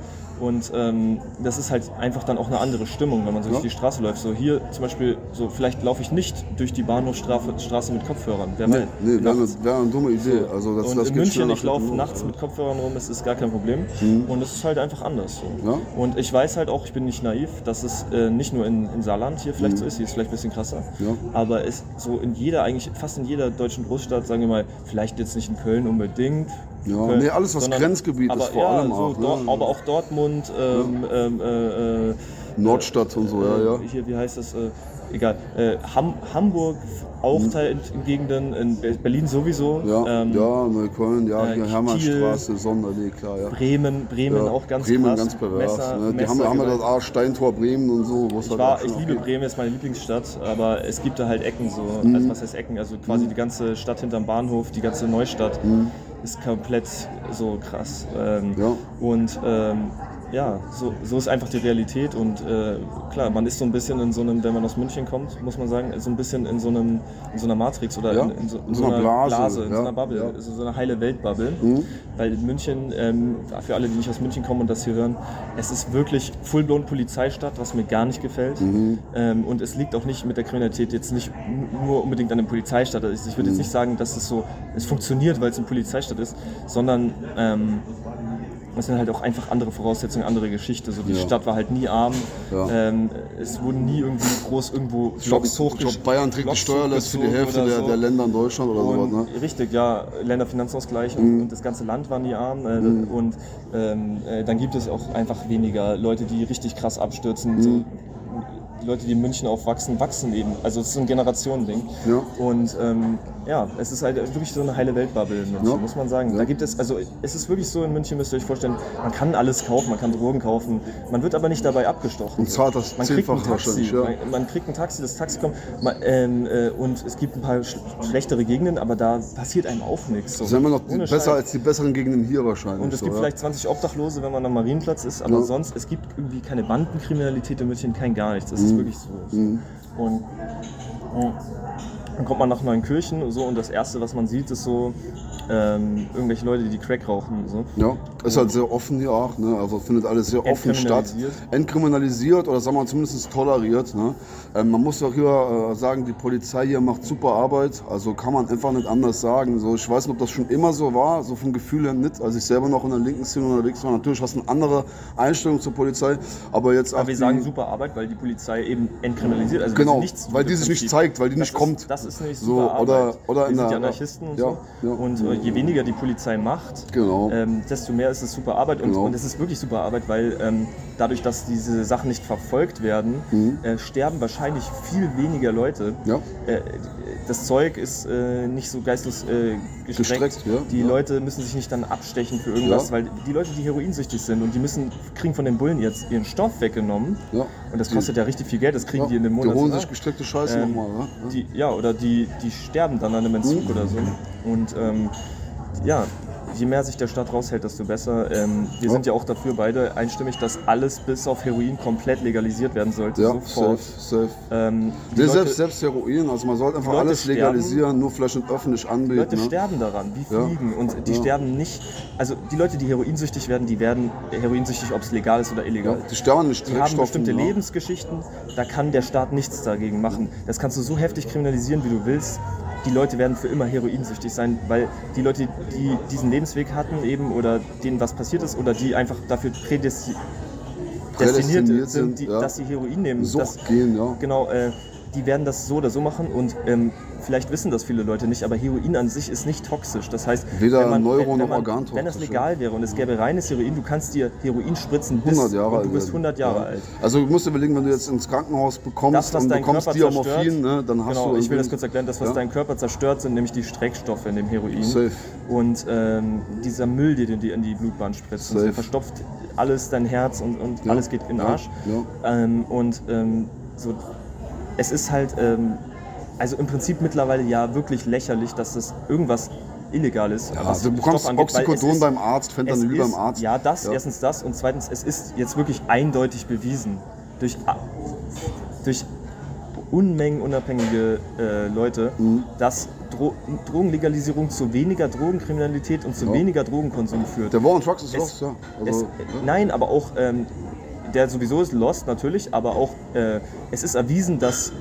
Und ähm, das ist halt einfach dann auch eine andere Stimmung, wenn man so durch Ja. die Straße läuft. So hier zum Beispiel, so vielleicht laufe ich nicht durch die Bahnhofstraße Straße mit Kopfhörern. Wer Nee, weiß. nee wäre wär eine dumme Idee. Also das, und das in München, ich laufe nachts mit Kopfhörern rum, es ist gar kein Problem. Und es ist halt einfach anders. So. Ja. Und ich weiß halt auch, ich bin nicht naiv, dass es äh, nicht nur in, in Saarland hier vielleicht so ist, hier ist vielleicht ein bisschen krasser, Mhm. Ja. aber es so in jeder, eigentlich fast in jeder deutschen Großstadt, sagen wir mal, vielleicht jetzt nicht in Köln unbedingt. Ja, Köln, nee, alles, was Grenzgebiet ist aber, vor ja, allem so auch, ne? Aber auch Dortmund, ähm, ähm, äh, äh, Nordstadt und so, ja, ja. äh, Hier, wie heißt das? Äh, egal. Äh, Ham Hamburg auch Teil in, Gegenden, in Be- Berlin sowieso. Mhm. Ja, ähm, ja, Neukölln, ja, äh, hier. Hermannstraße, Sonderlee, klar, ja. Bremen, Bremen ja. auch ganz Bremen krass. ganz pervers. Messer, ne? Die Messer haben, haben ja das A, Steintor Bremen und so. Ich, halt war, ich liebe abgeht. Bremen, ist meine Lieblingsstadt, aber es gibt da halt Ecken so. Mhm. Also was heißt Ecken? Also quasi die ganze Stadt hinterm Bahnhof, die ganze Neustadt ist komplett so krass. Ähm. Ja. Und ähm, ja, so, so ist einfach die Realität und äh, klar, man ist so ein bisschen in so einem, wenn man aus München kommt, muss man sagen, so ein bisschen in so, einem, in so einer Matrix oder Ja, in, in, so, in so einer einer Blase, Blase, in ja, so einer Bubble, ja. so, so eine heile Weltbubble. Mhm. Weil in München, ähm, für alle, die nicht aus München kommen und das hier hören, es ist wirklich full-blown Polizeistadt, was mir gar nicht gefällt. Mhm. Ähm, und es liegt auch nicht mit der Kriminalität jetzt nicht nur unbedingt an der Polizeistadt. Also ich würde Mhm. jetzt nicht sagen, dass es so, es funktioniert, weil es eine Polizeistadt ist, sondern ähm, es sind halt auch einfach andere Voraussetzungen, andere Geschichte. So die Ja. Stadt war halt nie arm. Ja. Ähm, es wurden nie irgendwie groß irgendwo Ich glaube, Blocks hochgesch- glaub, Bayern trägt die Blocks Steuerlast für die Hälfte der, so. der Länder in Deutschland oder sowas. Ne? Richtig, ja, Länderfinanzausgleich und, und das ganze Land war nie arm. Äh, Und ähm, äh, dann gibt es auch einfach weniger Leute, die richtig krass abstürzen. So, die Leute, die in München aufwachsen, wachsen eben. Also es ist ein Generationending. Ja. Und ähm, ja, es ist halt wirklich so eine heile Weltbubble in München, Ja. muss man sagen. Da gibt es, also es ist wirklich so in München, müsst ihr euch vorstellen, man kann alles kaufen, man kann Drogen kaufen, man wird aber nicht dabei abgestochen. Und zahlt das man kriegt ein zehnfach Taxi, ja. man, man kriegt ein Taxi, das Taxi kommt man, ähm, äh, und es gibt ein paar sch schlechtere Gegenden, aber da passiert einem auch nichts. So. Das sind immer noch die, besser Scheiß. als die besseren Gegenden hier wahrscheinlich. Und es so, gibt ja. vielleicht 20 Obdachlose, wenn man am Marienplatz ist, aber sonst, es gibt irgendwie keine Bandenkriminalität in München, kein gar nichts. Das Mhm. Ist wirklich so. Und, Dann kommt man nach Neunkirchen so und das erste, was man sieht, ist so ähm, irgendwelche Leute, die Crack rauchen. und So. Ja, ist halt sehr offen hier auch, ne? also findet alles sehr offen statt. Entkriminalisiert. Oder sagen wir mal zumindest toleriert. Ne? Ähm, man muss doch hier äh, sagen, die Polizei hier macht super Arbeit, also kann man einfach nicht anders sagen. So, ich weiß nicht, ob das schon immer so war, so vom Gefühl her nicht, als ich selber noch in der linken Szene unterwegs war. Natürlich hast du eine andere Einstellung zur Polizei, aber jetzt Aber auch wir sagen super Arbeit, weil die Polizei eben entkriminalisiert. Also Genau, nichts weil die sich nicht zeigt, weil die Das nicht ist, kommt. Das ist nämlich So, oder- oder wir in sind der- die Anarchisten und ja, so. ja. Und äh, je weniger die Polizei macht, Genau. ähm, desto mehr ist es super Arbeit. Und, Genau. und es ist wirklich super Arbeit, weil ähm, dadurch, dass diese Sachen nicht verfolgt werden, äh, sterben wahrscheinlich viel weniger Leute. Mhm. Ja. Äh, das Zeug ist äh, nicht so geistlos äh, gestreckt. Gestreckt, ja, Die ja. Leute müssen sich nicht dann abstechen für irgendwas, weil die Leute, die heroinsüchtig sind und die müssen, kriegen von den Bullen jetzt ihren Stoff weggenommen. Und das kostet ja richtig viel Geld, das kriegen ja, die in dem Monat. Die holen sich gestreckte Scheiße Ähm, nochmal. Ja? Die, ja, oder die, die sterben dann an einem Entzug oder so. Und ähm, ja, je mehr sich der Staat raushält, desto besser. Ähm, wir Ja. sind ja auch dafür beide einstimmig, dass alles bis auf Heroin komplett legalisiert werden sollte. Ja, sofort. safe, safe. Ähm, Leute, selbst, selbst Heroin, also man sollte einfach Leute alles sterben- legalisieren, nur vielleicht nicht öffentlich anbieten. Leute ne? sterben daran, wie Ja. Fliegen. Und die Ja. sterben nicht. Also die Leute, die heroinsüchtig werden, die werden heroinsüchtig, ob es legal ist oder illegal. Ja, die sterben nicht Die haben bestimmte ne? Lebensgeschichten, da kann der Staat nichts dagegen machen. Das kannst du so heftig kriminalisieren, wie du willst. Die Leute werden für immer heroinsüchtig sein, weil die Leute, die diesen Lebensweg hatten eben oder denen was passiert ist oder die einfach dafür prädestiniert Prädestiniert sind, sind, die, ja. dass sie Heroin nehmen. Sucht das, gehen, ja. Genau, äh, die werden das so oder so machen und ähm, vielleicht wissen das viele Leute nicht, aber Heroin an sich ist nicht toxisch. Das heißt, Weder wenn man, neuro- wenn, noch organtoxisch, wenn das legal wäre und es gäbe reines Heroin, du kannst dir Heroin spritzen bis 100 Jahre und alt du bist werden. 100 Jahre ja. alt. Also du musst überlegen, wenn du jetzt ins Krankenhaus bekommst Das, was und dein bekommst Körper zerstört, ne, dann hast genau, du... ich will das kurz erklären, das, was ja? dein Körper zerstört, sind nämlich die Streckstoffe in dem Heroin. Safe. Und ähm, dieser Müll, den du dir in die Blutbahn spritzt, und so, verstopft alles dein Herz und, und Ja, alles geht in den Arsch. Ähm, und ähm, so, es ist halt, ähm, also im Prinzip mittlerweile ja wirklich lächerlich, dass das irgendwas illegal ist. Ja, du bekommst angeht, es Oxycodon ist- beim Arzt, es Fentanyl beim Arzt. Ja, das, Ja. erstens das und zweitens, es ist jetzt wirklich eindeutig bewiesen durch, durch Unmengen unabhängige äh, Leute, Mhm. dass Dro Drogenlegalisierung zu weniger Drogenkriminalität und zu Ja. weniger Drogenkonsum führt. Der War on Trucks ist Es- los, ja. es, Also, ja. Nein, aber auch, ähm, der sowieso ist lost natürlich, aber auch, äh, es ist erwiesen, dass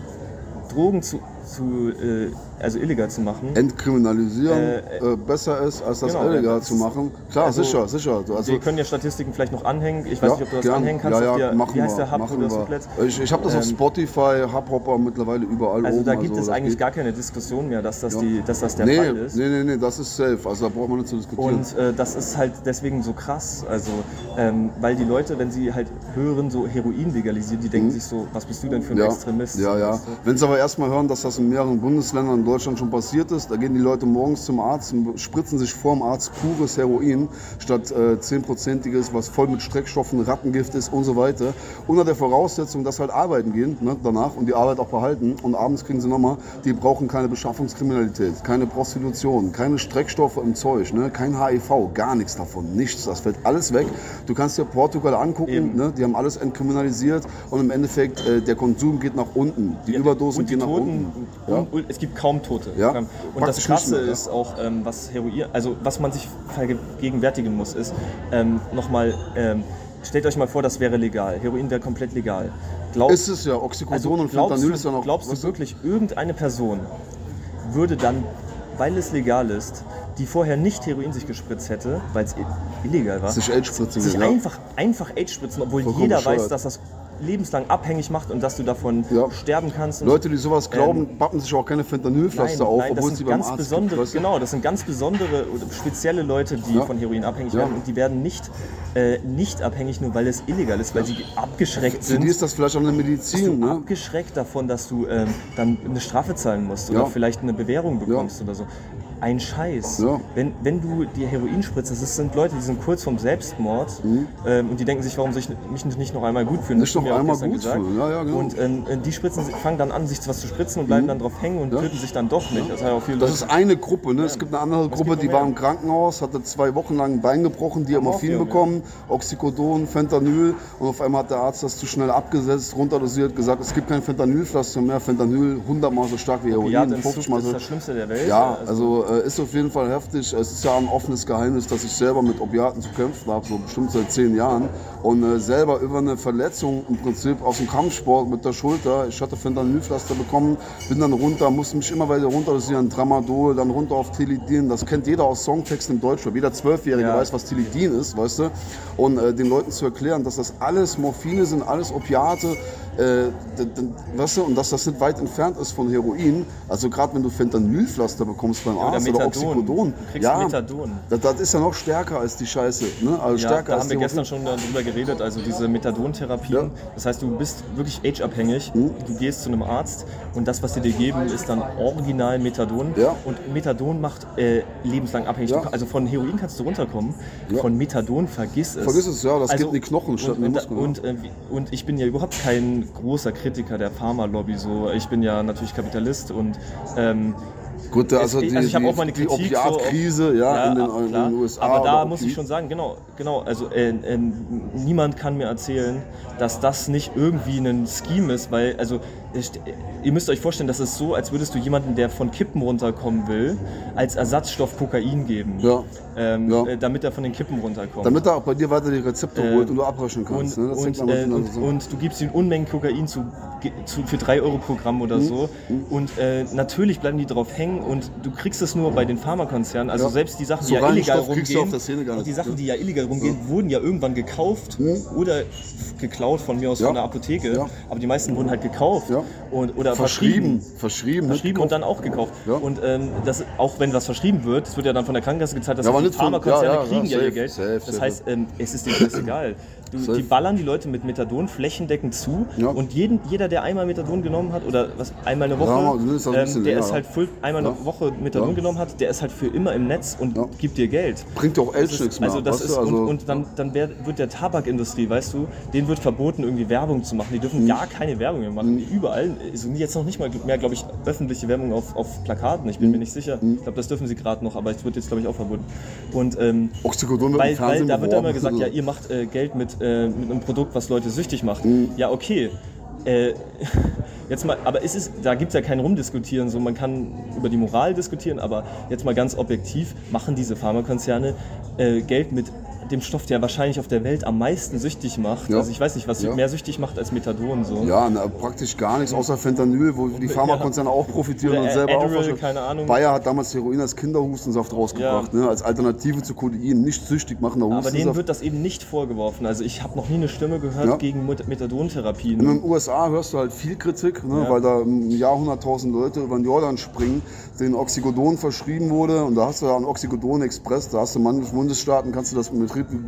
Drogen zu, zu äh, also illegal zu machen, Entkriminalisieren Äh, äh, besser ist, als das genau, illegal das zu machen. Klar, also, sicher, sicher. Also, wir können ja Statistiken vielleicht noch anhängen. Ich weiß ja, nicht, ob du das gern. anhängen kannst. Ja, ja, der, machen wie heißt wir, der Hub, wo machen das wir. Ich, ich habe das auf Ähm, Spotify, Hubhopper mittlerweile überall Also oben. da gibt es das eigentlich gar keine Diskussion mehr, dass das, die, dass das der nee, Fall ist. Nee, nee, nee, das ist safe. Also da braucht man nicht zu diskutieren. Und äh, das ist halt deswegen so krass. Also, ähm, weil die Leute, wenn sie halt hören, so Heroin legalisieren, die denken sich so, was bist du denn für ein Mhm. Extremist? ja, ja. Wenn sie aber erstmal hören, dass das in mehreren Bundesländern in Deutschland schon passiert ist, da gehen die Leute morgens zum Arzt und spritzen sich vor dem Arzt pures Heroin statt äh, 10%iges, was voll mit Streckstoffen, Rattengift ist und so weiter. Unter der Voraussetzung, dass halt arbeiten gehen ne, danach und die Arbeit auch behalten und abends kriegen sie nochmal, die brauchen keine Beschaffungskriminalität, keine Prostitution, keine Streckstoffe im Zeug, ne, kein HIV, gar nichts davon, nichts. Das fällt alles weg. Du kannst dir Portugal angucken, ne, die haben alles entkriminalisiert und im Endeffekt äh, der Konsum geht nach unten. Die Überdosen und die gehen nach Toten, unten. Ja. und es gibt kaum Tote. Ja, Und das praktisch Krasse nicht mehr, ist auch, ähm, was Heroin, also was man sich vergegenwärtigen muss, ist ähm, nochmal, ähm, stellt euch mal vor, das wäre legal. Heroin wäre komplett legal. Glaub, Ist es ja, Oxycodon also und glaubst Fentanyl du, ist ja noch. glaubst du wirklich, irgendeine Person würde dann, weil es legal ist, die vorher nicht Heroin sich gespritzt hätte, weil es illegal war, Sich AIDS-Spritzen sich ja. einfach, einfach AIDS spritzen, obwohl Vollkommen jeder bescheuert. weiß, dass das lebenslang abhängig macht und dass du davon Ja. sterben kannst. Leute, die sowas glauben, bappen sich auch keine Fentanylpflaster auf, obwohl sind sie beim ganz Arzt besondere, gibt, genau, das sind ganz besondere oder spezielle Leute, die Ja. von Heroin abhängig Ja. werden und die werden nicht, äh, nicht abhängig, nur weil es illegal ist, weil sie abgeschreckt Für sind. die ist das vielleicht auch eine Medizin, ne? abgeschreckt davon, dass du ähm, dann eine Strafe zahlen musst oder vielleicht eine Bewährung bekommst oder so. Ein Scheiß. Ja. Wenn, wenn du die Heroin spritzt, das sind Leute, die sind kurz vorm Selbstmord ähm, und die denken sich, warum soll ich mich nicht noch einmal gut fühlen? Mhm. Nicht noch einmal gut gesagt. fühlen, ja, ja, genau. Und ähm, die spritzen, fangen dann an, sich was zu spritzen und bleiben dann drauf hängen und Ja. töten sich dann doch nicht. Das, ja Das Leute- ist eine Gruppe. Ne? Es gibt eine andere Gruppe, die war im Krankenhaus, hatte zwei Wochen lang ein Bein gebrochen, die haben Morphin bekommen, Oxycodon, Fentanyl und auf einmal hat der Arzt das zu schnell abgesetzt, runterdosiert, gesagt, es gibt kein Fentanylpflaster mehr, Fentanyl hundertmal so stark wie Heroin, Opiatentzug 50 mal ist so. das Schlimmste der Welt. Ja, also äh, ist auf jeden Fall heftig. Es ist ja ein offenes Geheimnis, dass ich selber mit Opiaten zu kämpfen habe, so bestimmt seit zehn Jahren. Und äh, selber über eine Verletzung im Prinzip aus dem Kampfsport mit der Schulter. Ich hatte Fentanylpflaster bekommen, bin dann runter, musste mich immer weiter runterdosieren, Tramadol, dann runter auf Tilidin. Das kennt jeder aus Songtexten im Deutschrap. Jeder Zwölfjährige Ja. weiß, was Tilidin ist, weißt du. Und äh, den Leuten zu erklären, dass das alles Morphine sind, alles Opiate, äh, weißt du, und dass das nicht weit entfernt ist von Heroin. Also gerade wenn du Fentanylpflaster bekommst beim oder Arzt oder, Methadon. Oxycodon. Ja, Methadon. Das, das ist ja noch stärker als die Scheiße. Ne? Also Ja, stärker da haben wir gestern schon darüber geredet, also diese Methadontherapien. Ja. Das heißt, du bist wirklich age-abhängig. Mhm. Du gehst zu einem Arzt und das, was die dir geben, ist dann original Methadon. Ja. Und Methadon macht äh, lebenslang abhängig. Ja. Also von Heroin kannst du runterkommen, Ja. von Methadon vergiss es. Vergiss es, ja, das Also, geht in die Knochen statt und, in die und, Muskeln. ja. und, äh, und ich bin ja überhaupt kein großer Kritiker der Pharmalobby. So. Ich bin ja natürlich Kapitalist und ähm, Gut, also es- die, also ich habe auch meine die Kritik so Opiatkrise ja, in, den, in den USA. Aber da muss ich schon sagen, genau, genau. Also äh, äh, niemand kann mir erzählen, dass das nicht irgendwie ein Scheme ist, weil also es- ihr müsst euch vorstellen, das ist so, als würdest du jemanden, der von Kippen runterkommen will, als Ersatzstoff Kokain geben, Ja. ähm, Ja. äh, damit er von den Kippen runterkommt. Damit er auch bei dir weiter die Rezepte Äh, holt und du abrechnen kannst. und, ne? Und, hängt dann äh, und, zusammen. und du gibst ihm Unmengen Kokain zu, zu, für 3 Euro pro Gramm Mhm. oder so. Und äh, natürlich bleiben die drauf hängen und du kriegst es nur bei den Pharmakonzernen. Also Ja. selbst die Sachen, So die ja illegal Stoff rumgehen, und die. Sachen, die ja illegal rumgehen, wurden ja irgendwann gekauft oder f- geklaut von mir aus von der Apotheke. Aber die meisten wurden halt gekauft Ja. Und, oder verschrieben. verschrieben. Verschrieben. nicht Verschrieben und dann auch gekauft. Ja. Und ähm, das, auch wenn was verschrieben wird, das wird ja dann von der Krankenkasse gezahlt, dass Ja, aber die Pharmakonzerne ja, ja, kriegen ja, ja ihr safe, Geld. safe, das safe. heißt, ähm, es ist dir scheißegal. Du, Safe. die ballern die Leute mit Methadon flächendeckend zu und jeden, jeder, der einmal Methadon genommen hat oder was einmal eine Woche, das auch ein ähm, der ist halt voll, einmal eine. Woche Methadon genommen hat, der ist halt für immer im Netz und gibt dir Geld. Bringt auch Das ist, nichts mehr. also das ist also, und, und dann, dann wird der Tabakindustrie, weißt du, denen wird verboten, irgendwie Werbung zu machen. Die dürfen gar keine Werbung mehr machen. Überall. Also jetzt noch nicht mal mehr, glaube ich, öffentliche Werbung auf, auf Plakaten. Ich bin Mhm. mir nicht sicher. Ich glaube, das dürfen sie gerade noch, aber es wird jetzt, glaube ich, auch verboten. Und ähm, Oxycodon wird weil, im Fernsehen weil da wird dann immer gesagt, ja, ihr macht äh, Geld mit, äh, mit einem Produkt, was Leute süchtig macht. Mhm. Ja, okay. Äh, jetzt mal, aber es ist, da gibt es ja kein Rumdiskutieren, so man kann über die Moral diskutieren, aber jetzt mal ganz objektiv, machen diese Pharmakonzerne äh, Geld mit dem Stoff, der wahrscheinlich auf der Welt am meisten süchtig macht. Ja. Also ich weiß nicht, was Ja. mehr süchtig macht als Methadon. So. Ja, na, praktisch gar nichts außer Fentanyl, wo die Pharmakonzerne auch profitieren Oder und selber auch Adderall, verschreiben. keine Ahnung. Bayer hat damals Heroin als Kinderhustensaft rausgebracht, ne, als Alternative zu Codein, nicht süchtig machender Aber denen Hustensaft. wird das eben nicht vorgeworfen. Also ich habe noch nie eine Stimme gehört gegen Met- Methadontherapien. In den USA hörst du halt viel Kritik, ne, weil da im Jahr 100.000 Leute über den Jordan springen, denen Oxycodon verschrieben wurde. Und da hast du ja einen Oxycodon-Express, da hast du in manchen Bundesstaaten, kannst du das mit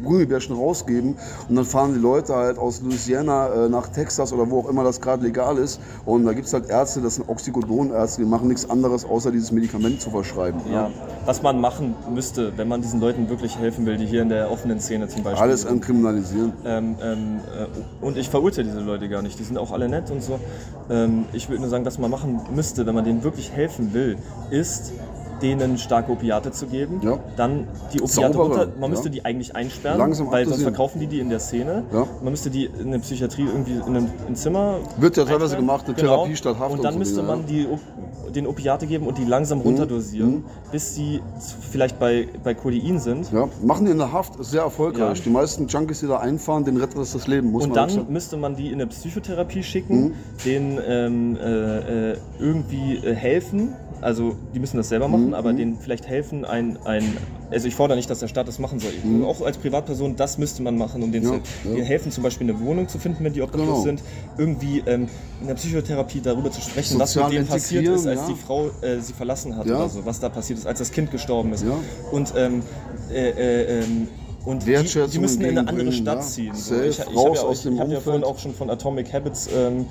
Gummibärchen rausgeben. Und dann fahren die Leute halt aus Louisiana äh, nach Texas oder wo auch immer das gerade legal ist. Und da gibt es halt Ärzte, das sind Oxycodon-Ärzte, die machen nichts anderes, außer dieses Medikament zu verschreiben. Ja, was man machen müsste, wenn man diesen Leuten wirklich helfen will, die hier in der offenen Szene zum Beispiel Alles entkriminalisieren. Ähm, ähm, äh, und ich verurteile diese Leute gar nicht, die sind auch alle nett und so. Ähm, ich würde nur sagen, was man machen müsste, wenn man denen wirklich helfen will, ist denen starke Opiate zu geben, Ja. dann die Opiate Saubere, runter, man ja. müsste die eigentlich einsperren, Langsam weil sonst verkaufen die die in der Szene. Ja. Man müsste die in der Psychiatrie irgendwie in einem, in Zimmer Wird ja teilweise gemacht, eine Therapie statt Haft Und und dann so müsste Dinge, man ja. die den Opiate geben und die langsam Mhm. runterdosieren, bis sie vielleicht bei, bei Codein sind. Ja, machen die in der Haft, ist sehr erfolgreich. Ja. Die meisten Junkies, die da einfahren, den rettet das das Leben, muss Und man dann sagen. müsste man die in eine Psychotherapie schicken, Mhm. denen ähm, äh, äh, irgendwie äh, helfen. Also die müssen das selber Mhm. machen, aber denen vielleicht helfen, ein, ein also ich fordere nicht, dass der Staat das machen soll. Auch als Privatperson, das müsste man machen, um denen Mhm. Ja, zu ja. denen helfen, zum Beispiel eine Wohnung zu finden, wenn die obdachlos Genau. sind. Irgendwie ähm, in der Psychotherapie darüber zu sprechen, was mit Sozial denen passiert ist, als ja. die Frau äh, sie verlassen hat oder so, was da passiert ist, als das Kind gestorben ist. Und ähm, äh, äh, ähm, Und die, die müssen in eine andere Stadt ja. ziehen. So. Ich, ich habe ja, auch- ich hab ja vorhin auch schon von Atomic Habits ähm,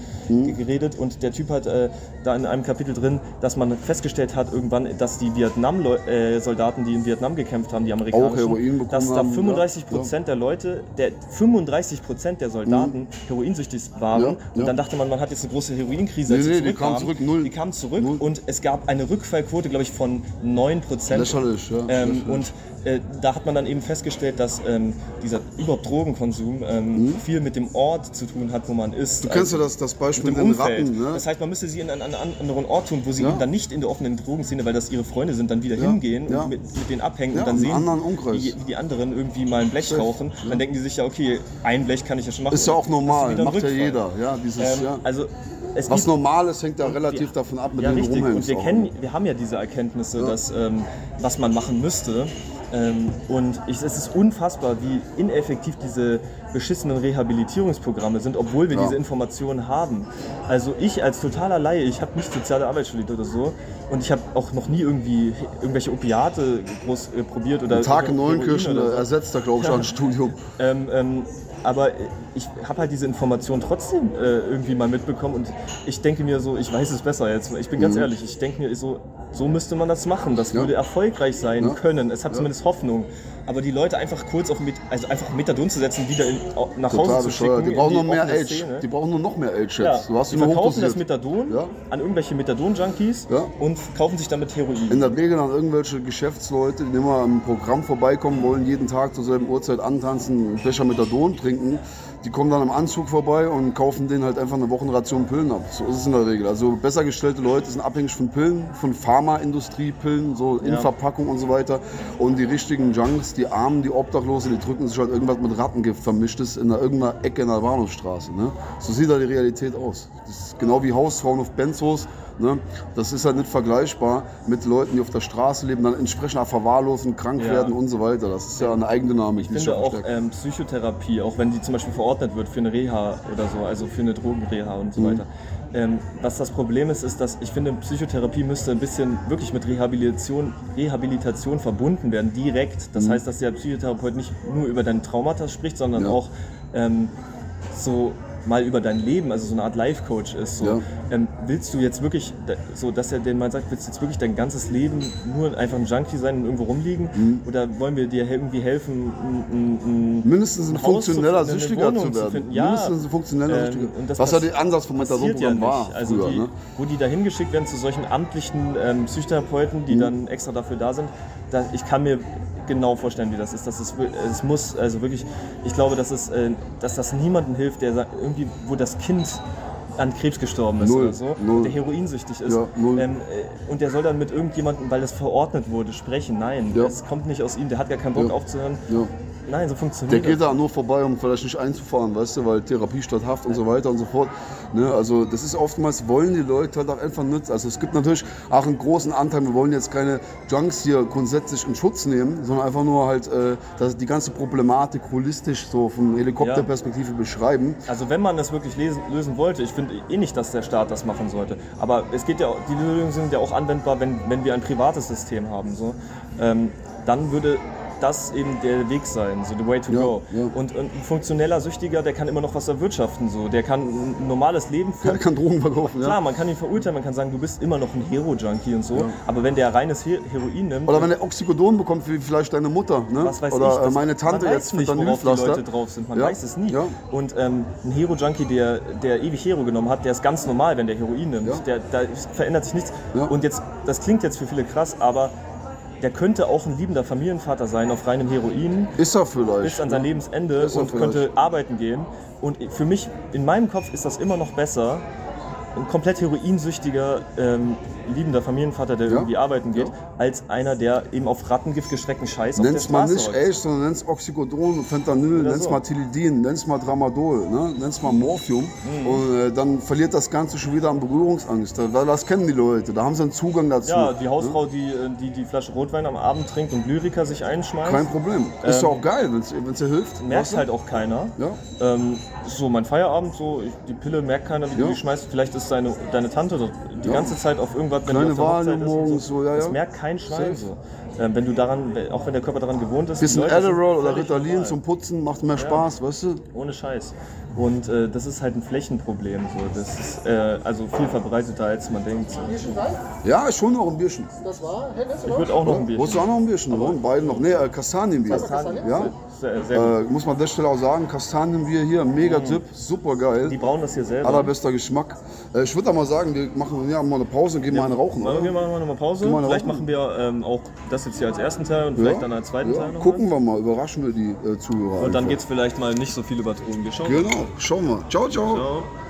geredet und der Typ hat äh, da in einem Kapitel drin, dass man festgestellt hat irgendwann, dass die Vietnam-Soldaten, die in Vietnam gekämpft haben, die amerikanischen, dass da haben, 35 ja, Prozent der Leute, der 35 Prozent der Soldaten heroinsüchtig waren Ja, und ja. dann dachte man, man hat jetzt eine große Heroinkrise. Nee, nee, die kamen zurück, null. Die kamen zurück Null. und es gab eine Rückfallquote, glaube ich, von 9 Prozent. Lächerlich, ja. Ähm, und äh, da hat man dann eben festgestellt, dass ähm, dieser überhaupt Drogenkonsum ähm, viel mit dem Ort zu tun hat, wo man ist. Mhm. du kennst ja das, das Beispiel mit mit dem den Umfeld. Ratten, ne? Das heißt, man müsste sie in einen, einen anderen Ort tun, wo sie Ja. eben dann nicht in der offenen Drogenszene, weil das ihre Freunde sind, dann wieder Ja, hingehen ja. und mit, mit denen abhängen Ja, und dann sehen. Wie, wie die anderen irgendwie mal ein Blech Safe, rauchen. ja. Dann denken die sich ja, okay, ein Blech kann ich ja schon machen. Ist ja auch normal, macht ja Rückfall. jeder. Ja, dieses, Ähm, ja. Also es Was normal ist, hängt ja relativ davon ab, mit ja, dem richtig. Und wir, kennen, wir haben ja diese Erkenntnisse, Ja. dass, ähm, was man machen müsste. Ähm, und ich, es ist unfassbar, wie ineffektiv diese beschissenen Rehabilitierungsprogramme sind, obwohl wir Ja. diese Informationen haben. Also ich als totaler Laie, ich habe nicht soziale Arbeit studiert oder so und ich habe auch noch nie irgendwie irgendwelche Opiate groß äh, probiert oder Tag in Neunkirchen so. ersetzt da, glaube ich, ein Studium. Ähm, ähm, aber ich habe halt diese Information trotzdem äh, irgendwie mal mitbekommen und ich denke mir so, ich weiß es besser jetzt. Ich bin ganz ehrlich, ich denke mir so, so müsste man das machen. Das Mhm. Ja. würde erfolgreich sein Ja. können. Es hat zumindest Hoffnung. Aber die Leute einfach kurz auf mit, also einfach Methadon zu setzen, wieder in, nach Hause Total zu bescheuert. schicken. Die brauchen noch mehr Age. Szene. Die brauchen nur noch mehr Age ja, jetzt. Du hast die verkaufen das. Methadon Ja. an irgendwelche Methadon-Junkies Ja. und kaufen sich damit Heroin. In der Regel an irgendwelche Geschäftsleute, die immer am Programm vorbeikommen wollen, jeden Tag zur selben Uhrzeit antanzen, einen Becher Methadon trinken. Die kommen dann im Anzug vorbei und kaufen denen halt einfach eine Wochenration Pillen ab. So ist es in der Regel. Also besser gestellte Leute sind abhängig von Pillen, von Pharmaindustriepillen, so in Ja. Verpackung und so weiter. Und die richtigen Junks, die Armen, die Obdachlosen, die drücken sich halt irgendwas mit Rattengift vermischtes in einer, irgendeiner Ecke in der Bahnhofstraße. Ne? So sieht da die Realität aus. Das ist genau wie Hausfrauen auf Benzos. Ne? Das ist halt nicht vergleichbar mit Leuten, die auf der Straße leben, dann entsprechend auch verwahrlosen, krank Ja. werden und so weiter. Das ist ja eine Eigendynamik, Ich finde auch ähm, Psychotherapie, auch wenn die zum Beispiel verordnet wird für eine Reha oder so, also für eine Drogenreha und so Mhm. weiter. Ähm, was das Problem ist, ist, dass ich finde, Psychotherapie müsste ein bisschen wirklich mit Rehabilitation, Rehabilitation verbunden werden, direkt. Das heißt, dass der Psychotherapeut nicht nur über deine Traumata spricht, sondern Mhm. Ja. auch ähm, so mal über dein Leben, also so eine Art Life-Coach ist. So. Ja. Ähm, willst du jetzt wirklich, so dass er den mal sagt, willst du jetzt wirklich dein ganzes Leben nur einfach ein Junkie sein und irgendwo rumliegen? Mhm. Oder wollen wir dir irgendwie helfen, ein, ein, Mindestens ein ein funktioneller zu Süchtiger zu zu werden. finden. Ja. Mindestens ein funktioneller Ähm, Süchtiger. Was ja der Ansatz vom passiert ja war. Also früher. die, ne? wo die da hingeschickt werden zu solchen amtlichen ähm, Psychotherapeuten, Mhm. die dann extra dafür da sind, da, ich kann mir genau vorstellen, wie das ist. Das ist es muss also wirklich, ich glaube, dass es, äh, dass das niemandem hilft, der irgendwie, wo das Kind an Krebs gestorben ist Null, oder so, null. der heroinsüchtig ist. Ja. Ähm, äh, und der soll dann mit irgendjemandem, weil das verordnet wurde, sprechen. Nein, Ja. das kommt nicht aus ihm, der hat gar keinen Bock Ja. aufzuhören. Ja. Nein, so Der funktioniert geht das. da nur vorbei, um vielleicht nicht einzufahren, weißt du, weil Therapie statt Haft und so weiter und so fort. Ne, also das ist oftmals, wollen die Leute halt auch einfach nicht. Also es gibt natürlich auch einen großen Anteil, wir wollen jetzt keine Junks hier grundsätzlich in Schutz nehmen, sondern einfach nur halt äh, dass die ganze Problematik holistisch so von Helikopterperspektive beschreiben. Also wenn man das wirklich lesen, lösen wollte, ich finde eh nicht, dass der Staat das machen sollte. Aber es geht ja, die Lösungen sind ja auch anwendbar, wenn, wenn wir ein privates System haben. So. Ähm, dann würde das eben der Weg sein, so the way to Ja, go. ja. Und, und ein funktioneller Süchtiger, der kann immer noch was erwirtschaften. So. Der kann ein normales Leben führen. kann Drogen verkaufen, Klar, ja. man kann ihn verurteilen, man kann sagen, du bist immer noch ein Hero-Junkie und so. Aber wenn der reines He Heroin nimmt, Oder wenn er Oxycodon bekommt, wie vielleicht deine Mutter, ne? was weiß Oder ich, äh, das- meine Tante jetzt weiß nicht, worauf die. Leute drauf sind. Man weiß es nie. Und ähm, ein Hero-Junkie, der, der ewig Hero genommen hat, der ist ganz normal, wenn der Heroin nimmt. Der, da verändert sich nichts. Und jetzt, das klingt jetzt für viele krass, aber der könnte auch ein liebender Familienvater sein auf reinem Heroin Ist er vielleicht. bis an sein ne? Lebensende und vielleicht. könnte arbeiten gehen. Und für mich, in meinem Kopf ist das immer noch besser, ein komplett heroinsüchtiger, ähm, liebender Familienvater, der Ja. irgendwie arbeiten geht, Ja. als einer, der eben auf Rattengift gestreckten Scheiß auf der Nenn's mal Straße nicht. Ace, sondern nenn's Oxycodon, Fentanyl, Oder nenn's so. mal Tilidin, nenn's mal Tramadol, ne? nenn's mal Morphium. Mhm. Und äh, dann verliert das Ganze schon wieder an Berührungsangst. Da- Das kennen die Leute, da haben sie einen Zugang dazu. Ja, die ne? Hausfrau, die, äh, die die Flasche Rotwein am Abend trinkt und Lyriker sich einschmeißt, Kein Problem. Ist ja Ähm, auch geil, wenn es dir hilft. merkt halt auch keiner. Ja. Ähm, so mein Feierabend, so ich, die Pille merkt keiner, wie Ja. du die schmeißt. Vielleicht ist deine, deine Tante die Ja. ganze Zeit auf irgendwas, wenn Kleine du auf der Hochzeit ist und morgens, so, ja, Das ja. merkt kein Schwein Safe. so. Ähm, wenn du daran, auch wenn der Körper daran gewohnt ist. Bisschen Adderall oder Ritalin normal. zum Putzen macht mehr Spaß, weißt du? Ohne Scheiß. Und äh, das ist halt ein Flächenproblem. So. Das ist äh, also viel verbreiteter, als man denkt. So. Ja, ich hol noch ein Bierchen. Das war Hennes, Ich würde auch noch ein Wolltest Bierchen. du auch noch ein Bierchen? oder? Beide noch. Nee, äh, Kastanienbier. Kastanien? Ja? Sehr, sehr. Äh, muss man an der Stelle auch sagen, Kastanienbier hier, mega Tipp, super geil. Die brauen das hier selber. Allerbester Geschmack. Äh, ich würde mal sagen, wir machen ja, mal eine Pause und gehen mal einen rauchen. Machen wir Oder? machen wir nochmal Pause. mal Vielleicht rauchen. machen wir ähm, auch das jetzt hier als ersten Teil und vielleicht dann als zweiten ja. Teil noch. Gucken wir mal, überraschen wir die äh, Zuhörer. Und dann einfach. geht es vielleicht mal nicht so viel über Drogen. Wir schauen. Genau, schauen wir. Ciao, ciao. Ciao.